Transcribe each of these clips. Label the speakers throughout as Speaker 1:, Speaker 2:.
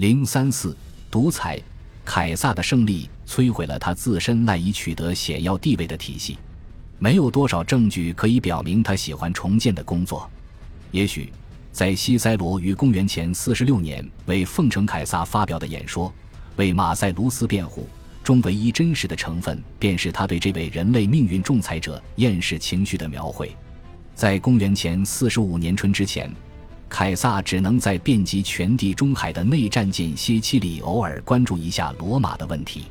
Speaker 1: 零三四独裁，凯撒的胜利摧毁了他自身赖以取得显要地位的体系。没有多少证据可以表明他喜欢重建的工作。也许，在西塞罗于公元前四十六年为奉承凯撒发表的演说，为马塞卢斯辩护中唯一真实的成分，便是他对这位人类命运仲裁者厌世情绪的描绘。在公元前四十五年春之前。凯撒只能在遍及全地中海的内战间歇期里偶尔关注一下罗马的问题，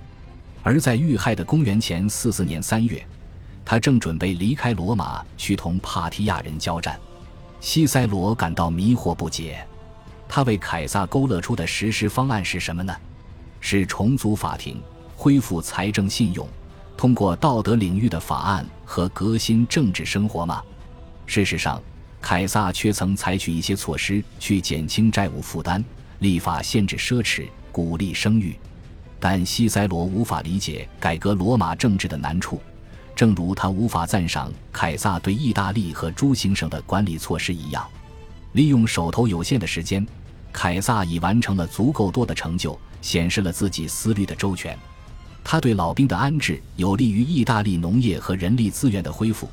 Speaker 1: 而在遇害的公元前四四年三月，他正准备离开罗马去同帕提亚人交战。西塞罗感到迷惑不解，他为凯撒勾勒出的实施方案是什么呢？是重组法庭、恢复财政信用、通过道德领域的法案和革新政治生活吗？事实上。凯撒却曾采取一些措施去减轻债务负担，立法限制奢侈，鼓励生育。但西塞罗无法理解改革罗马政治的难处，正如他无法赞赏凯撒对意大利和诸行省的管理措施一样。利用手头有限的时间，凯撒已完成了足够多的成就，显示了自己思虑的周全。他对老兵的安置有利于意大利农业和人力资源的恢复。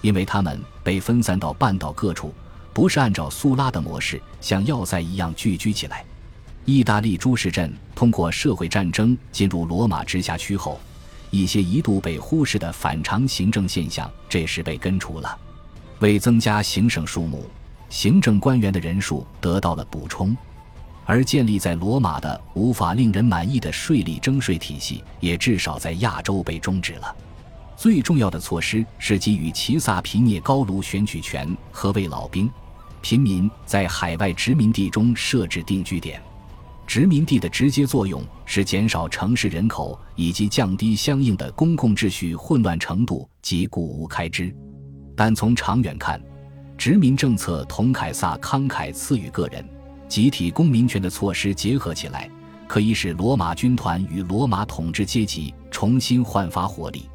Speaker 1: 因为他们被分散到半岛各处，不是按照苏拉的模式像要塞一样聚居起来。意大利诸市镇通过社会战争进入罗马直辖区后，一些一度被忽视的反常行政现象这时被根除了。为增加行省数目，行政官员的人数得到了补充，而建立在罗马的无法令人满意的税吏征税体系也至少在亚洲被终止了。最重要的措施是给予齐萨皮涅高卢选举权和为老兵、平民在海外殖民地中设置定居点。殖民地的直接作用是减少城市人口以及降低相应的公共秩序混乱程度及谷物开支。但从长远看，殖民政策同凯撒慷慨赐予个人、集体公民权的措施结合起来，可以使罗马军团与罗马统治阶级重新焕发活力。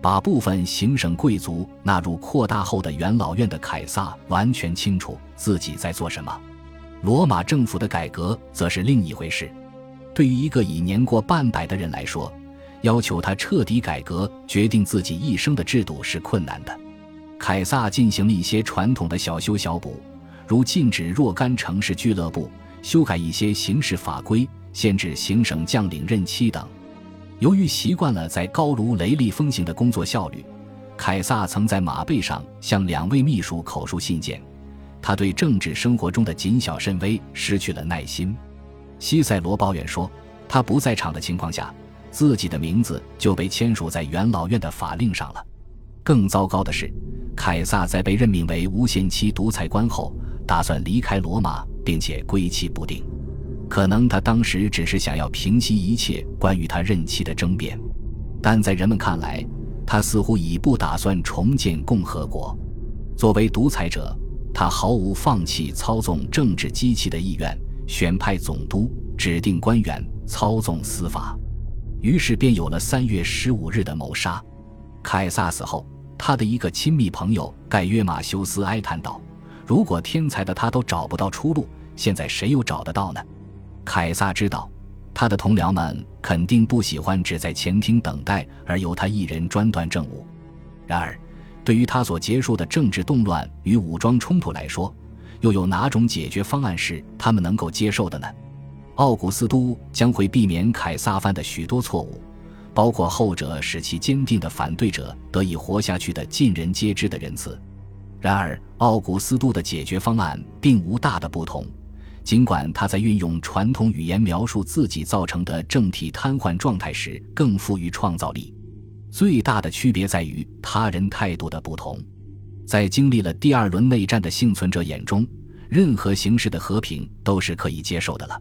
Speaker 1: 把部分行省贵族纳入扩大后的元老院的凯撒完全清楚自己在做什么。罗马政府的改革则是另一回事。对于一个已年过半百的人来说，要求他彻底改革决定自己一生的制度是困难的。凯撒进行了一些传统的小修小补，如禁止若干城市俱乐部，修改一些刑事法规，限制行省将领任期等。由于习惯了在高卢雷厉风行的工作效率，凯撒曾在马背上向两位秘书口述信件。他对政治生活中的谨小慎微失去了耐心。西塞罗抱怨说，他不在场的情况下，自己的名字就被签署在元老院的法令上了。更糟糕的是，凯撒在被任命为无限期独裁官后，打算离开罗马，并且归期不定。可能他当时只是想要平息一切关于他任期的争辩，但在人们看来，他似乎已不打算重建共和国。作为独裁者，他毫无放弃操纵政治机器的意愿，选派总督、指定官员、操纵司法。于是便有了三月十五日的谋杀。凯撒死后，他的一个亲密朋友盖约马修斯哀叹道：“如果天才的他都找不到出路，现在谁又找得到呢？”凯撒知道，他的同僚们肯定不喜欢只在前厅等待而由他一人专断政务。然而，对于他所结束的政治动乱与武装冲突来说，又有哪种解决方案是他们能够接受的呢？奥古斯都将会避免凯撒犯的许多错误，包括后者使其坚定的反对者得以活下去的尽人皆知的仁慈。然而，奥古斯都的解决方案并无大的不同。尽管他在运用传统语言描述自己造成的政体瘫痪状态时更富于创造力，最大的区别在于他人态度的不同。在经历了第二轮内战的幸存者眼中，任何形式的和平都是可以接受的了。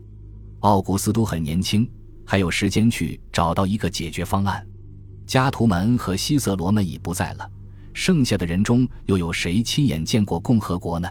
Speaker 1: 奥古斯都很年轻，还有时间去找到一个解决方案。加图门和西瑟罗们已不在了，剩下的人中又有谁亲眼见过共和国呢？